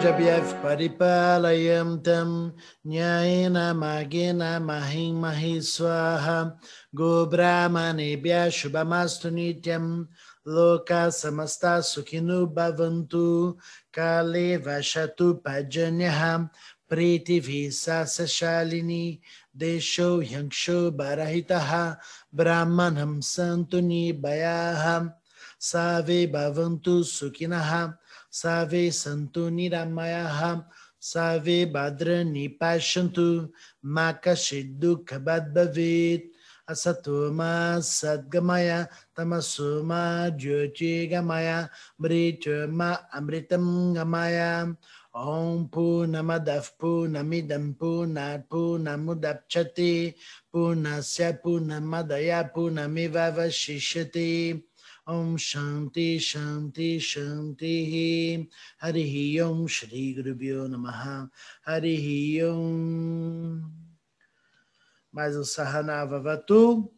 Rajabyah Paripalayam Tam Nyayena Magina Mahim Mahiswaha Swaha Gobramane Shubhamastu Nityam Loka Samasta Sukhinu Bhavantu Kale Vashatu Pajanyaha Pritivi Sasashalini Desho Yanksho Barahitaha Brahmanam Santuni Bayaha Save Bhavantu Sukinaha सर्वे सन्तु निरामयाः सर्वे भद्राणि पश्यन्तु मा कश्चित् दुःखभाग् भवेत् असतो मा सद्गमय तमसो मा ज्योतिर्गमय मृत्युर्मा अमृतं गमय ॐ पूर्णमदः पूर्णमिदं पूर्णात् पूर्णमुदच्यते पूर्णस्य पूर्णमदय पूर्णमिवशिष्यते ॐ शान्ति शान्ति शान्तिः हरिः ॐ श्रीगुरुभ्यो नमः हरिः ॐ Mais um Sahana Vavatu,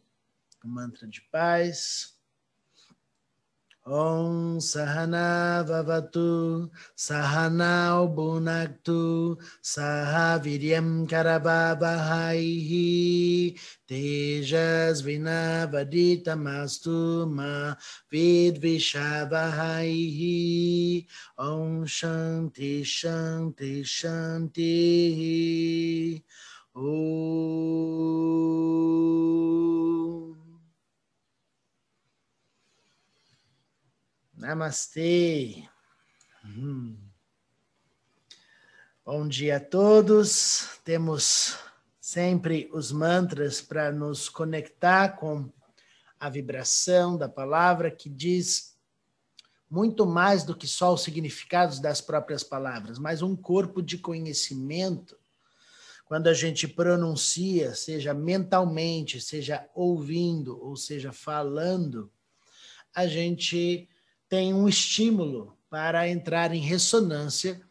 o mantra de paz. Om Sahana Vavatu, Sahana Bunaktu, Sahaviryam Karavavahaihi, Tejas Vinavaditamastu Ma Vidvishavahaihi, Om Shanti Shanti Shanti. Namastê. Hum. Bom dia a todos. Temos sempre os mantras para nos conectar com a vibração da palavra que diz muito mais do que só os significados das próprias palavras, mas um corpo de conhecimento. Quando a gente pronuncia, seja mentalmente, seja ouvindo, ou seja falando, a gente tem um estímulo para entrar em ressonância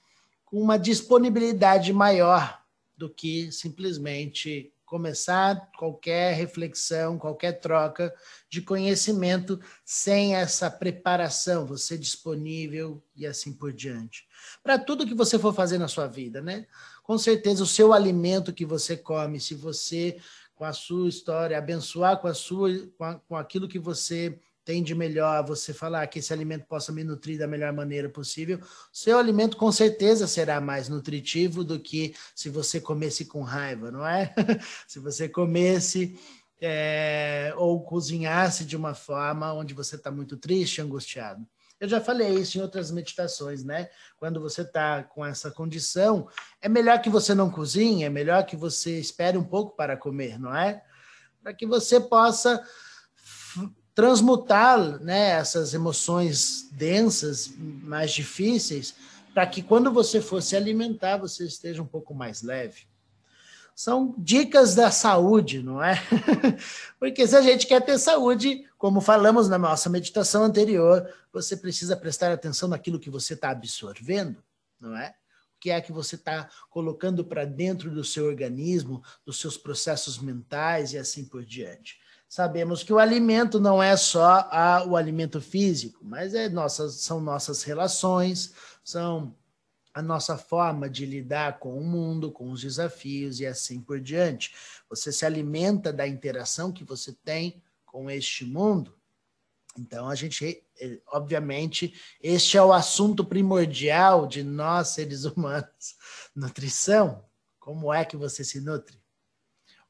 com uma disponibilidade maior do que simplesmente começar qualquer reflexão, qualquer troca de conhecimento sem essa preparação, você disponível e assim por diante. Para tudo que você for fazer na sua vida, né? Com certeza o seu alimento que você come, se você com a sua história abençoar com a sua com, a, com aquilo que você tem de melhor você falar que esse alimento possa me nutrir da melhor maneira possível, seu alimento com certeza será mais nutritivo do que se você comesse com raiva, não é? se você comesse é, ou cozinhasse de uma forma onde você está muito triste, angustiado. Eu já falei isso em outras meditações, né? Quando você está com essa condição, é melhor que você não cozinhe, é melhor que você espere um pouco para comer, não é? Para que você possa transmutar né, essas emoções densas, mais difíceis, para que quando você for se alimentar, você esteja um pouco mais leve. São dicas da saúde, não é? Porque se a gente quer ter saúde, como falamos na nossa meditação anterior, você precisa prestar atenção naquilo que você está absorvendo, não é? O que é que você está colocando para dentro do seu organismo, dos seus processos mentais e assim por diante sabemos que o alimento não é só a, o alimento físico, mas é nossas, são nossas relações, são a nossa forma de lidar com o mundo, com os desafios e assim por diante. Você se alimenta da interação que você tem com este mundo. Então, a gente, eh, obviamente, este é o assunto primordial de nós, seres humanos: nutrição. Como é que você se nutre?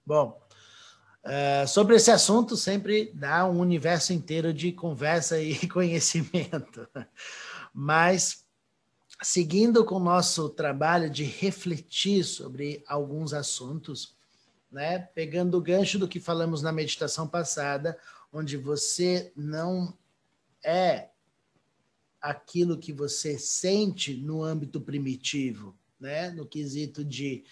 Bom, Uh, sobre esse assunto, sempre dá um universo inteiro de conversa e conhecimento. Mas, seguindo com o nosso trabalho de refletir sobre alguns assuntos, né, pegando o gancho do que falamos na meditação passada, onde você não é aquilo que você sente no âmbito primitivo, né, no quesito de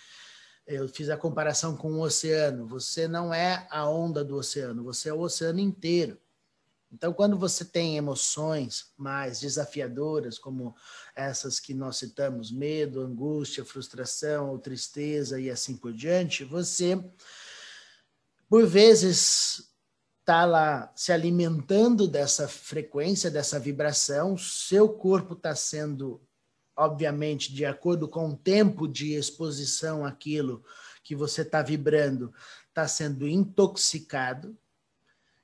eu fiz a comparação com o oceano. Você não é a onda do oceano, você é o oceano inteiro. Então, quando você tem emoções mais desafiadoras, como essas que nós citamos, medo, angústia, frustração ou tristeza e assim por diante, você, por vezes, está lá se alimentando dessa frequência, dessa vibração, seu corpo está sendo obviamente, de acordo com o tempo de exposição àquilo que você está vibrando, está sendo intoxicado.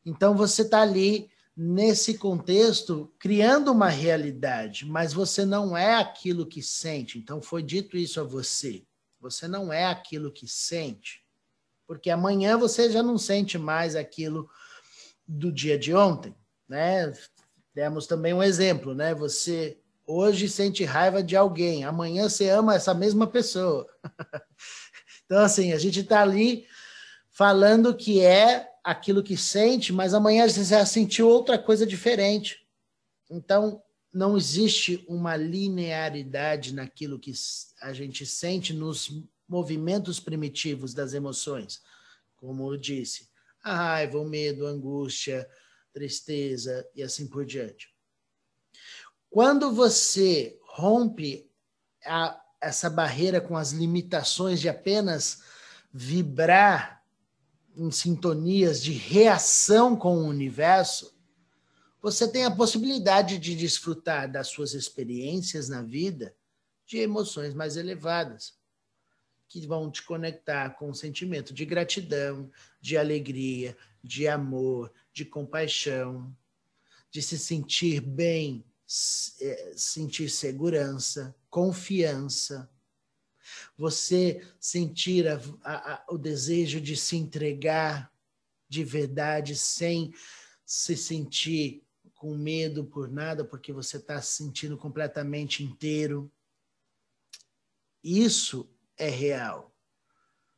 Então você está ali nesse contexto criando uma realidade, mas você não é aquilo que sente. Então foi dito isso a você. Você não é aquilo que sente, porque amanhã você já não sente mais aquilo do dia de ontem, né? Demos também um exemplo, né? Você hoje sente raiva de alguém, amanhã você ama essa mesma pessoa. então, assim, a gente está ali falando que é aquilo que sente, mas amanhã você já sentiu outra coisa diferente. Então, não existe uma linearidade naquilo que a gente sente nos movimentos primitivos das emoções. Como eu disse, a raiva, o medo, a angústia, tristeza e assim por diante. Quando você rompe a, essa barreira com as limitações de apenas vibrar em sintonias de reação com o universo, você tem a possibilidade de desfrutar das suas experiências na vida de emoções mais elevadas, que vão te conectar com o sentimento de gratidão, de alegria, de amor, de compaixão, de se sentir bem, sentir segurança, confiança. Você sentir a, a, o desejo de se entregar de verdade sem se sentir com medo por nada, porque você está se sentindo completamente inteiro. Isso é real.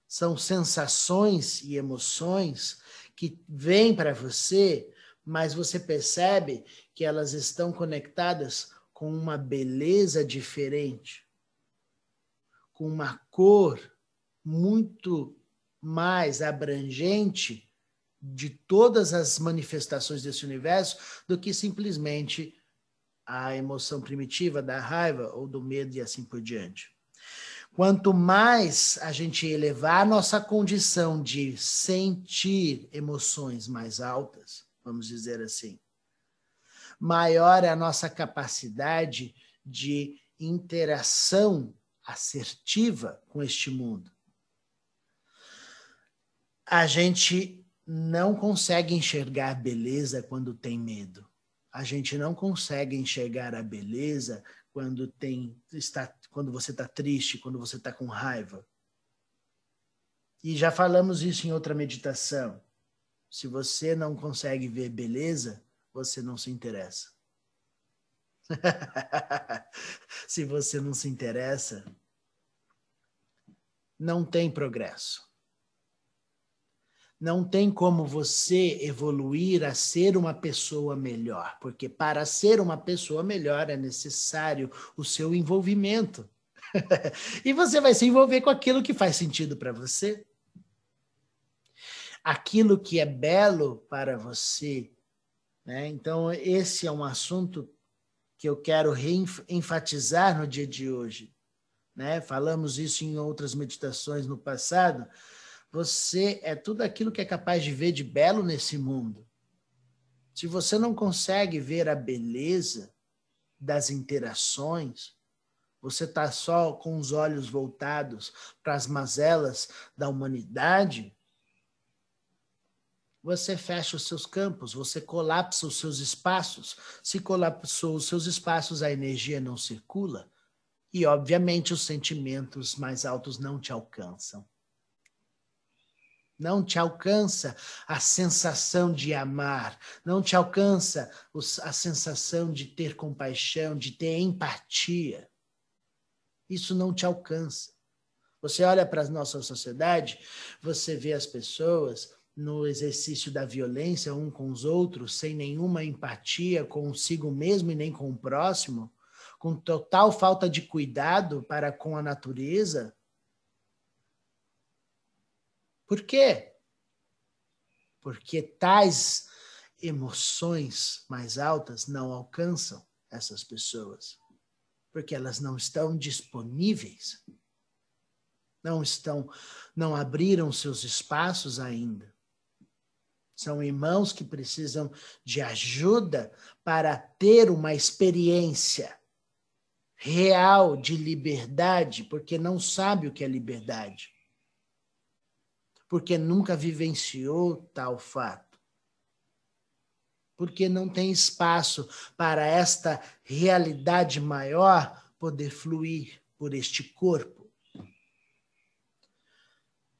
São sensações e emoções que vêm para você, mas você percebe que elas estão conectadas com uma beleza diferente, com uma cor muito mais abrangente de todas as manifestações desse universo do que simplesmente a emoção primitiva da raiva ou do medo e assim por diante. Quanto mais a gente elevar a nossa condição de sentir emoções mais altas, vamos dizer assim, maior é a nossa capacidade de interação assertiva com este mundo. A gente não consegue enxergar beleza quando tem medo. A gente não consegue enxergar a beleza quando tem está quando você está triste, quando você está com raiva. E já falamos isso em outra meditação. Se você não consegue ver beleza, você não se interessa. se você não se interessa, não tem progresso. Não tem como você evoluir a ser uma pessoa melhor, porque para ser uma pessoa melhor é necessário o seu envolvimento. e você vai se envolver com aquilo que faz sentido para você. Aquilo que é belo para você. Né? Então, esse é um assunto que eu quero enfatizar no dia de hoje. Né? Falamos isso em outras meditações no passado você é tudo aquilo que é capaz de ver de belo nesse mundo. Se você não consegue ver a beleza das interações, você está só com os olhos voltados para as mazelas da humanidade, você fecha os seus campos, você colapsa os seus espaços. Se colapsou os seus espaços, a energia não circula e, obviamente, os sentimentos mais altos não te alcançam. Não te alcança a sensação de amar, não te alcança a sensação de ter compaixão, de ter empatia. Isso não te alcança. Você olha para a nossa sociedade, você vê as pessoas no exercício da violência um com os outros, sem nenhuma empatia consigo mesmo e nem com o próximo, com total falta de cuidado para com a natureza, por quê? Porque tais emoções mais altas não alcançam essas pessoas, porque elas não estão disponíveis, não estão, não abriram seus espaços ainda. São irmãos que precisam de ajuda para ter uma experiência real de liberdade, porque não sabe o que é liberdade. Porque nunca vivenciou tal fato. Porque não tem espaço para esta realidade maior poder fluir por este corpo.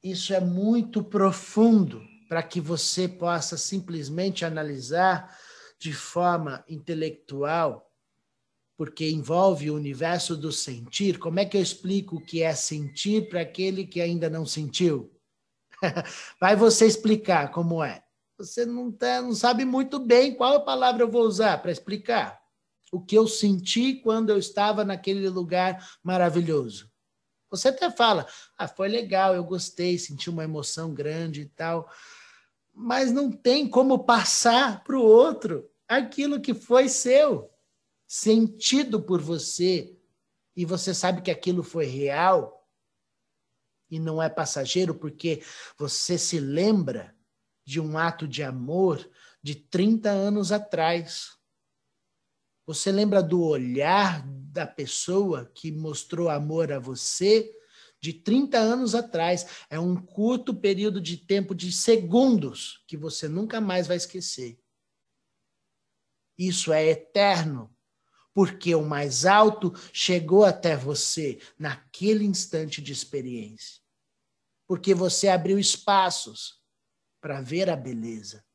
Isso é muito profundo para que você possa simplesmente analisar de forma intelectual porque envolve o universo do sentir, como é que eu explico o que é sentir para aquele que ainda não sentiu? Vai você explicar como é. Você não, tá, não sabe muito bem qual palavra eu vou usar para explicar o que eu senti quando eu estava naquele lugar maravilhoso. Você até fala, ah, foi legal, eu gostei, senti uma emoção grande e tal, mas não tem como passar para o outro aquilo que foi seu sentido por você e você sabe que aquilo foi real e não é passageiro porque você se lembra de um ato de amor de 30 anos atrás. Você lembra do olhar da pessoa que mostrou amor a você de 30 anos atrás. É um curto período de tempo de segundos que você nunca mais vai esquecer. Isso é eterno porque o mais alto chegou até você naquele instante de experiência. Porque você abriu espaços para ver a beleza.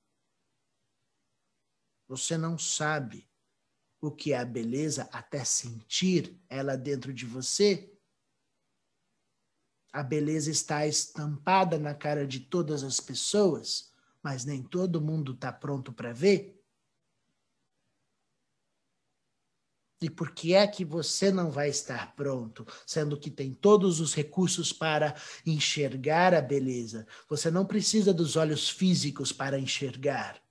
Você não sabe o que é a beleza até sentir ela dentro de você. A beleza está estampada na cara de todas as pessoas, mas nem todo mundo está pronto para ver. E por que é que você não vai estar pronto, sendo que tem todos os recursos para enxergar a beleza? Você não precisa dos olhos físicos para enxergar.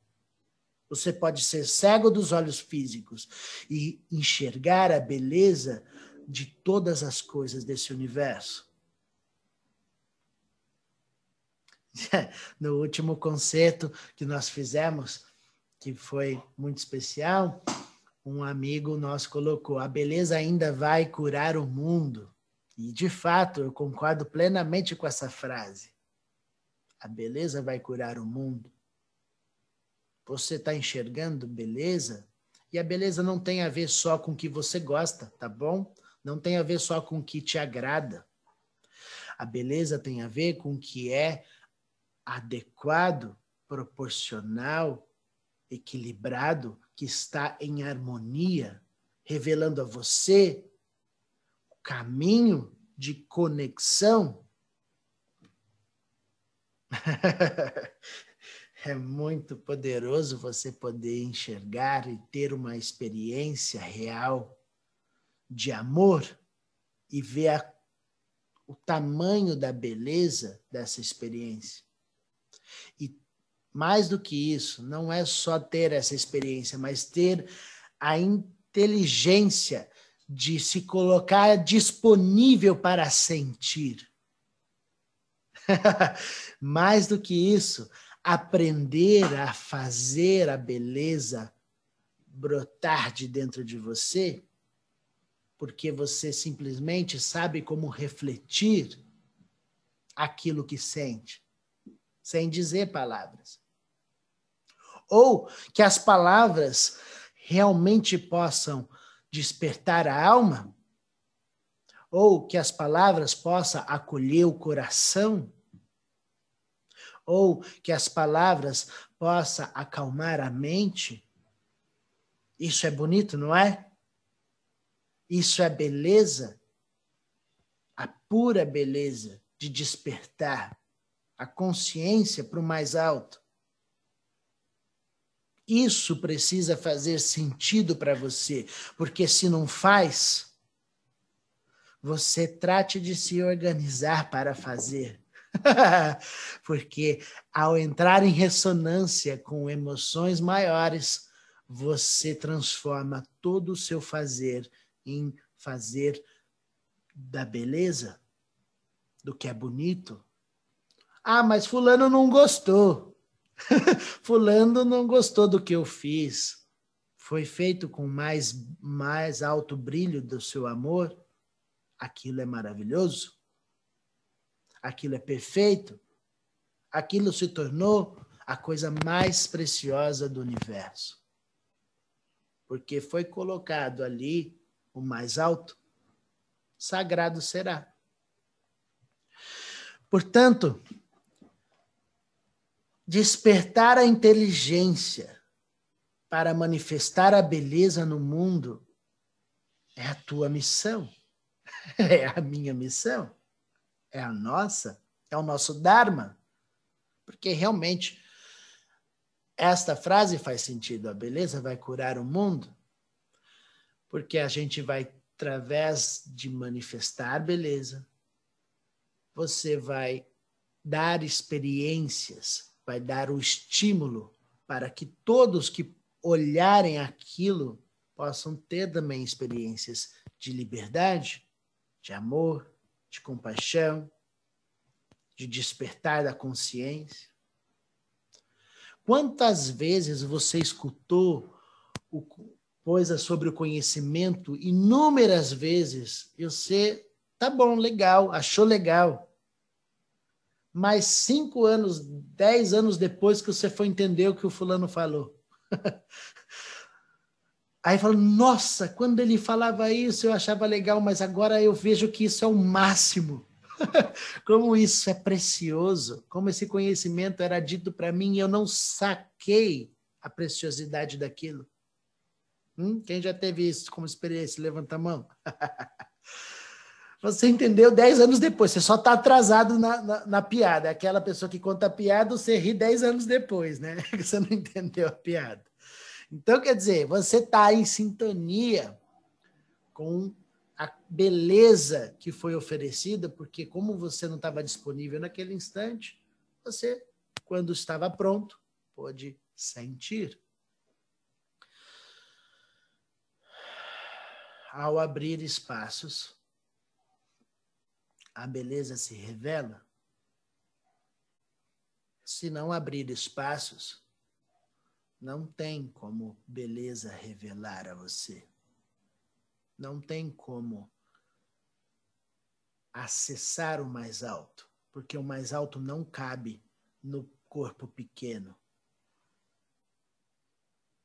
Você pode ser cego dos olhos físicos e enxergar a beleza de todas as coisas desse universo. No último concerto que nós fizemos, que foi muito especial, um amigo nosso colocou: a beleza ainda vai curar o mundo. E, de fato, eu concordo plenamente com essa frase. A beleza vai curar o mundo. Você está enxergando beleza? E a beleza não tem a ver só com o que você gosta, tá bom? Não tem a ver só com o que te agrada. A beleza tem a ver com o que é adequado, proporcional, equilibrado que está em harmonia, revelando a você o caminho de conexão. é muito poderoso você poder enxergar e ter uma experiência real de amor e ver a, o tamanho da beleza dessa experiência. Mais do que isso, não é só ter essa experiência, mas ter a inteligência de se colocar disponível para sentir. mais do que isso, aprender a fazer a beleza brotar de dentro de você, porque você simplesmente sabe como refletir aquilo que sente, sem dizer palavras ou que as palavras realmente possam despertar a alma, ou que as palavras possam acolher o coração, ou que as palavras possam acalmar a mente. Isso é bonito, não é? Isso é beleza, a pura beleza de despertar a consciência para o mais alto. Isso precisa fazer sentido para você, porque se não faz, você trate de se organizar para fazer. porque ao entrar em ressonância com emoções maiores, você transforma todo o seu fazer em fazer da beleza, do que é bonito. Ah, mas Fulano não gostou. Fulano não gostou do que eu fiz. foi feito com mais, mais alto brilho do seu amor, aquilo é maravilhoso, aquilo é perfeito, aquilo se tornou a coisa mais preciosa do universo. Porque foi colocado ali o mais alto, sagrado será. Portanto, despertar a inteligência para manifestar a beleza no mundo é a tua missão, é a minha missão, é a nossa, é o nosso Dharma. Porque realmente esta frase faz sentido, a beleza vai curar o mundo, porque a gente vai, através de manifestar beleza, você vai dar experiências, vai dar o estímulo para que todos que olharem aquilo possam ter também experiências de liberdade, de amor, de compaixão, de despertar da consciência. Quantas vezes você escutou o, coisa sobre o conhecimento inúmeras vezes e você Tá bom, legal, achou legal. Mas cinco anos, dez anos depois que você foi entender o que o fulano falou. Aí falou, nossa, quando ele falava isso eu achava legal, mas agora eu vejo que isso é o máximo. como isso é precioso, como esse conhecimento era dito para mim e eu não saquei a preciosidade daquilo. Hum? Quem já teve isso como experiência? Levanta a mão. Você entendeu dez anos depois, você só está atrasado na, na, na, piada. Aquela pessoa que conta a piada, você ri dez anos depois, né? Você não entendeu a piada. Então, quer dizer, você está em sintonia com a beleza que foi oferecida, porque como você não estava disponível naquele instante, você, quando estava pronto, pôde sentir. Ao abrir espaços, a beleza se revela? Se não abrir espaços, não tem como beleza revelar a você. Não tem como acessar o mais alto, porque o mais alto não cabe no corpo pequeno.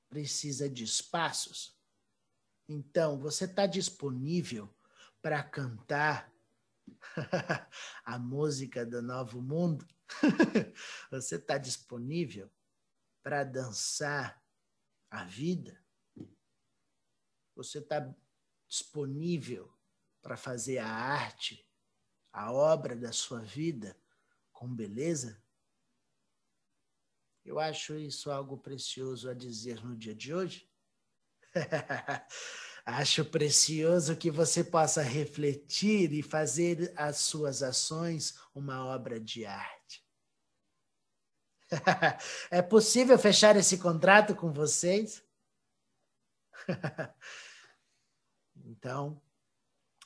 Precisa de espaços. Então, você está disponível para cantar a música do Novo Mundo, você está disponível para dançar a vida? Você está disponível para fazer a arte, a obra da sua vida com beleza? Eu acho isso algo precioso a dizer no dia de hoje. Acho precioso que você possa refletir e fazer as suas ações uma obra de arte. é possível fechar esse contrato com vocês? então,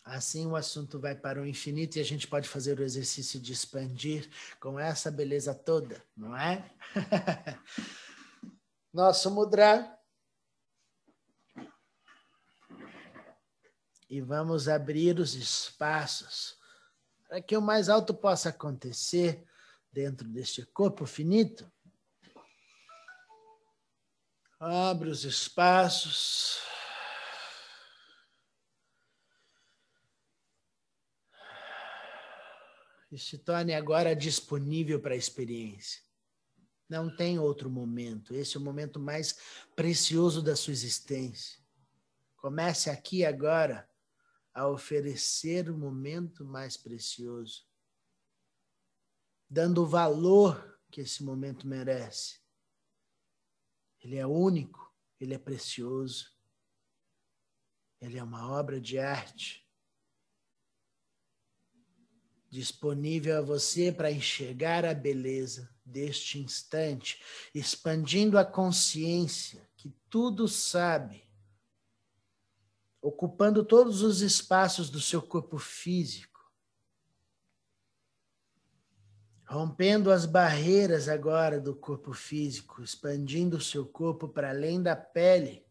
assim o assunto vai para o infinito e a gente pode fazer o exercício de expandir com essa beleza toda, não é? Nosso mudra e vamos abrir os espaços para que o mais alto possa acontecer dentro deste corpo finito. Abre os espaços. E se torne agora disponível para a experiência. Não tem outro momento. Esse é o momento mais precioso da sua existência. Comece aqui agora a oferecer o momento mais precioso, dando o valor que esse momento merece. Ele é único, ele é precioso, ele é uma obra de arte disponível a você para enxergar a beleza deste instante, expandindo a consciência que tudo sabe ocupando todos os espaços do seu corpo físico, rompendo as barreiras agora do corpo físico, expandindo o seu corpo para além da pele,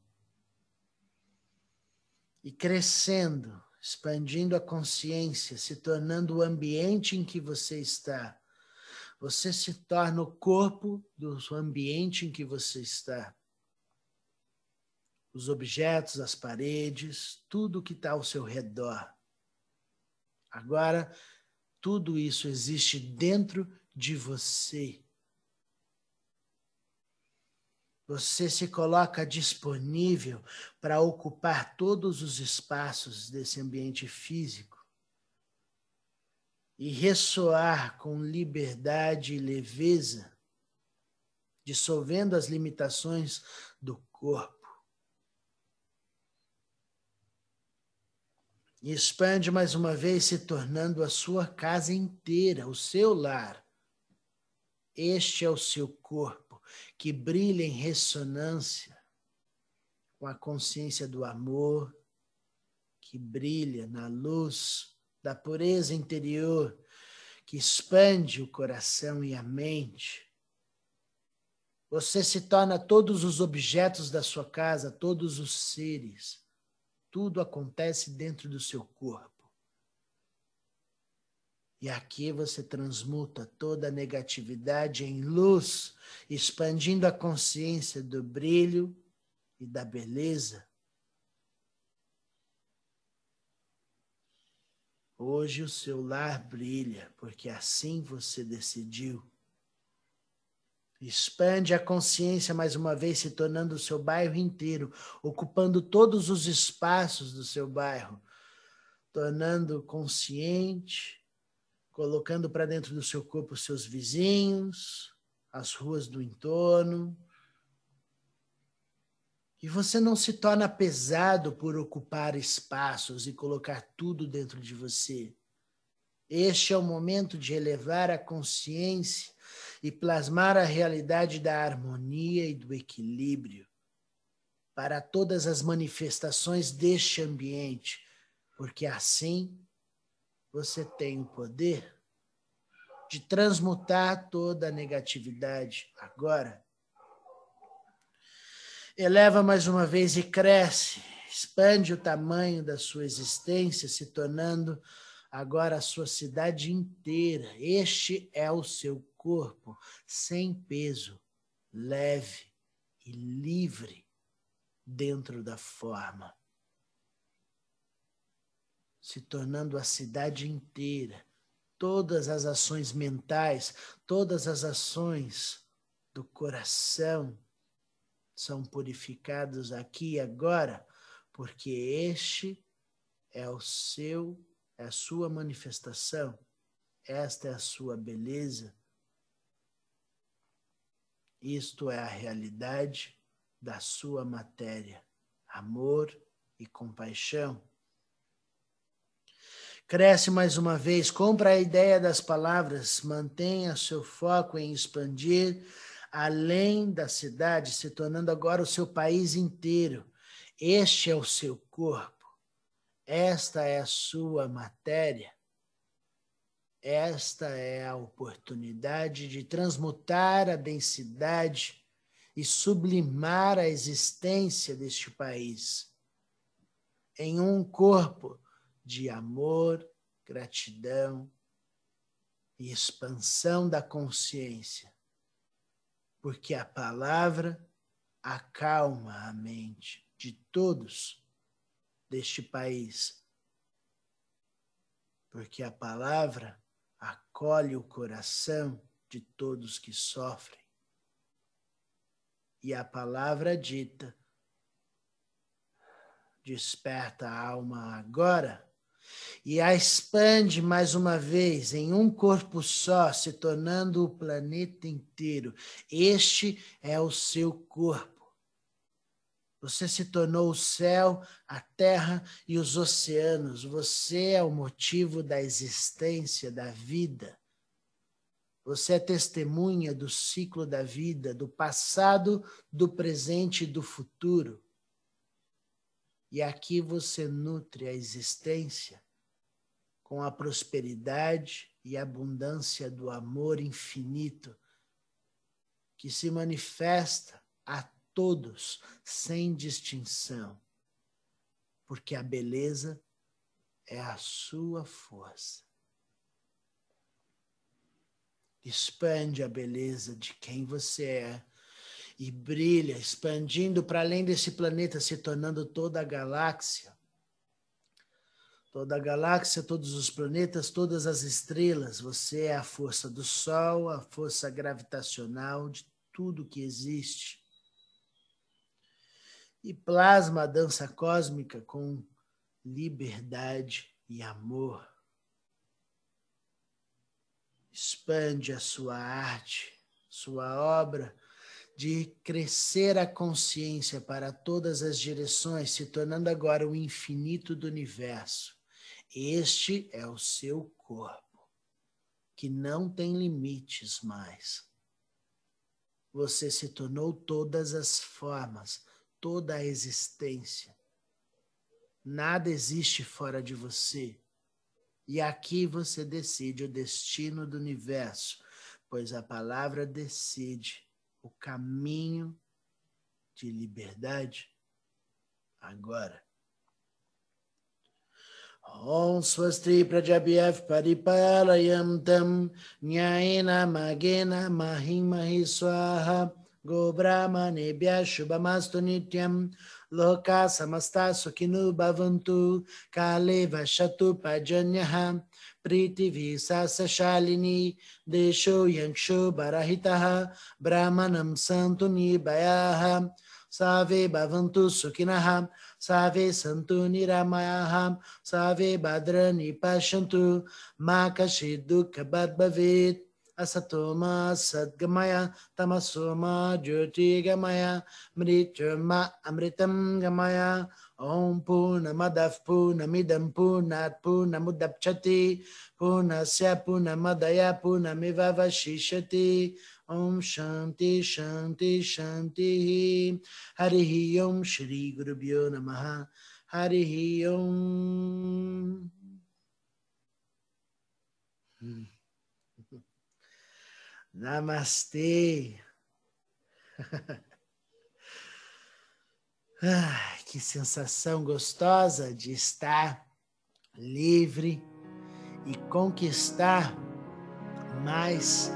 e crescendo, expandindo a consciência, se tornando o ambiente em que você está. Você se torna o corpo do ambiente em que você está. Os objetos, as paredes, tudo que está ao seu redor. Agora, tudo isso existe dentro de você. Você se coloca disponível para ocupar todos os espaços desse ambiente físico e ressoar com liberdade e leveza, dissolvendo as limitações do corpo. E expande mais uma vez, se tornando a sua casa inteira, o seu lar. Este é o seu corpo que brilha em ressonância com a consciência do amor, que brilha na luz da pureza interior, que expande o coração e a mente. Você se torna todos os objetos da sua casa, todos os seres. Tudo acontece dentro do seu corpo. E aqui você transmuta toda a negatividade em luz, expandindo a consciência do brilho e da beleza. Hoje o seu lar brilha, porque assim você decidiu. Expande a consciência mais uma vez, se tornando o seu bairro inteiro, ocupando todos os espaços do seu bairro, tornando consciente colocando para dentro do seu corpo os seus vizinhos, as ruas do entorno. E você não se torna pesado por ocupar espaços e colocar tudo dentro de você. Este é o momento de elevar a consciência e plasmar a realidade da harmonia e do equilíbrio para todas as manifestações deste ambiente, porque assim você tem o poder de transmutar toda a negatividade agora. Eleva mais uma vez e cresce, expande o tamanho da sua existência, se tornando agora a sua cidade inteira. Este é o seu corpo, sem peso, leve e livre dentro da forma se tornando a cidade inteira. Todas as ações mentais, todas as ações do coração são purificadas aqui e agora, porque este é o seu, é a sua manifestação, esta é a sua beleza. Isto é a realidade da sua matéria, amor e compaixão. Cresce mais uma vez, compra a ideia das palavras, mantenha seu foco em expandir além da cidade, se tornando agora o seu país inteiro. Este é o seu corpo, esta é a sua matéria, esta é a oportunidade de transmutar a densidade e sublimar a existência deste país em um corpo de amor, gratidão e expansão da consciência, porque a palavra acalma a mente de todos deste país, porque a palavra acolhe o coração de todos que sofrem. E a palavra dita desperta a alma agora e a expande mais uma vez em um corpo só, se tornando o planeta inteiro. Este é o seu corpo. Você se tornou o céu, a terra e os oceanos. Você é o motivo da existência, da vida. Você é testemunha do ciclo da vida, do passado, do presente e do futuro. E aqui você nutre a existência com a prosperidade e abundância do amor infinito que se manifesta a todos sem distinção. porque a beleza é a sua força. Expande a beleza de quem você é e brilha, expandindo para além desse planeta, se tornando toda a galáxia. Toda a galáxia, todos os planetas, todas as estrelas. Você é a força do Sol, a força gravitacional de tudo que existe. E plasma a dança cósmica com liberdade e amor. Expande a sua arte, sua obra de crescer a consciência para todas as direções, se tornando agora o infinito do universo. Este é o seu corpo, que não tem limites mais. Você se tornou todas as formas, toda a existência. Nada existe fora de você. E aqui você decide o destino do universo, pois a palavra decide o caminho de liberdade agora. Om Swasti Prajabhyav Paripalayam Tam Nyayena Magena Mahimahi Swaha Go Brahmane Shubhamastu Nityam. Loka Samasta Sukhinu Bhavantu. Priti Visasa Shalini. Desho Yankshu Barahitaha Brahmanam Santu Nibayaha Save Bhavantu Sukhinaha Save Santu Niramayaha Save Bhadra Nipashantu. Makashidu Kabad Asatoma Sadgamaya Tamasoma Jyotigamaya Mrityuma Amritam Gamaya Om Punamadav Punamidam Punat Punamudapchati Punasya Punamadaya Punamivavashishati Om Shanti Shanti Shanti. Harihi Om Shri Gurubhyo Namaha. Harihi Om. Hmm. Namastê. Ai, que sensação gostosa de estar livre e conquistar mais,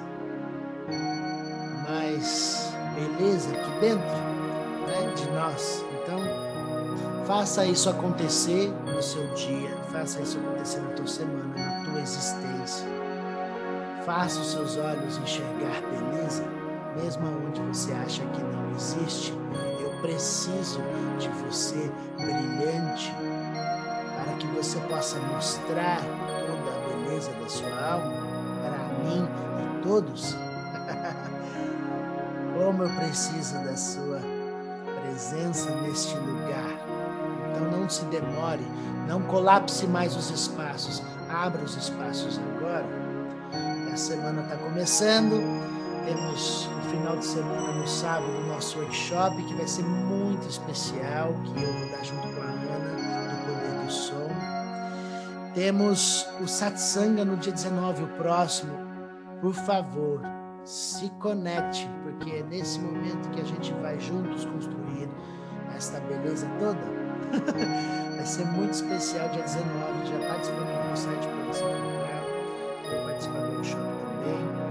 mais beleza aqui dentro né, de nós. Então, faça isso acontecer no seu dia, faça isso acontecer na tua semana, na tua existência. Faça os seus olhos enxergar beleza, mesmo onde você acha que não existe preciso de você brilhante para que você possa mostrar toda a beleza da sua alma para mim e todos. Como eu preciso da sua presença neste lugar. Então não se demore, não colapse mais os espaços, abra os espaços agora. A semana está começando, temos final de semana, no sábado, o nosso workshop, que vai ser muito especial, que eu vou dar junto com a Ana, do Poder do Som. Temos o Satsanga no dia 19, o próximo. Por favor, se conecte, porque é nesse momento que a gente vai juntos construir esta beleza toda. vai ser muito especial, dia 19, já está disponível no site para você explanation também.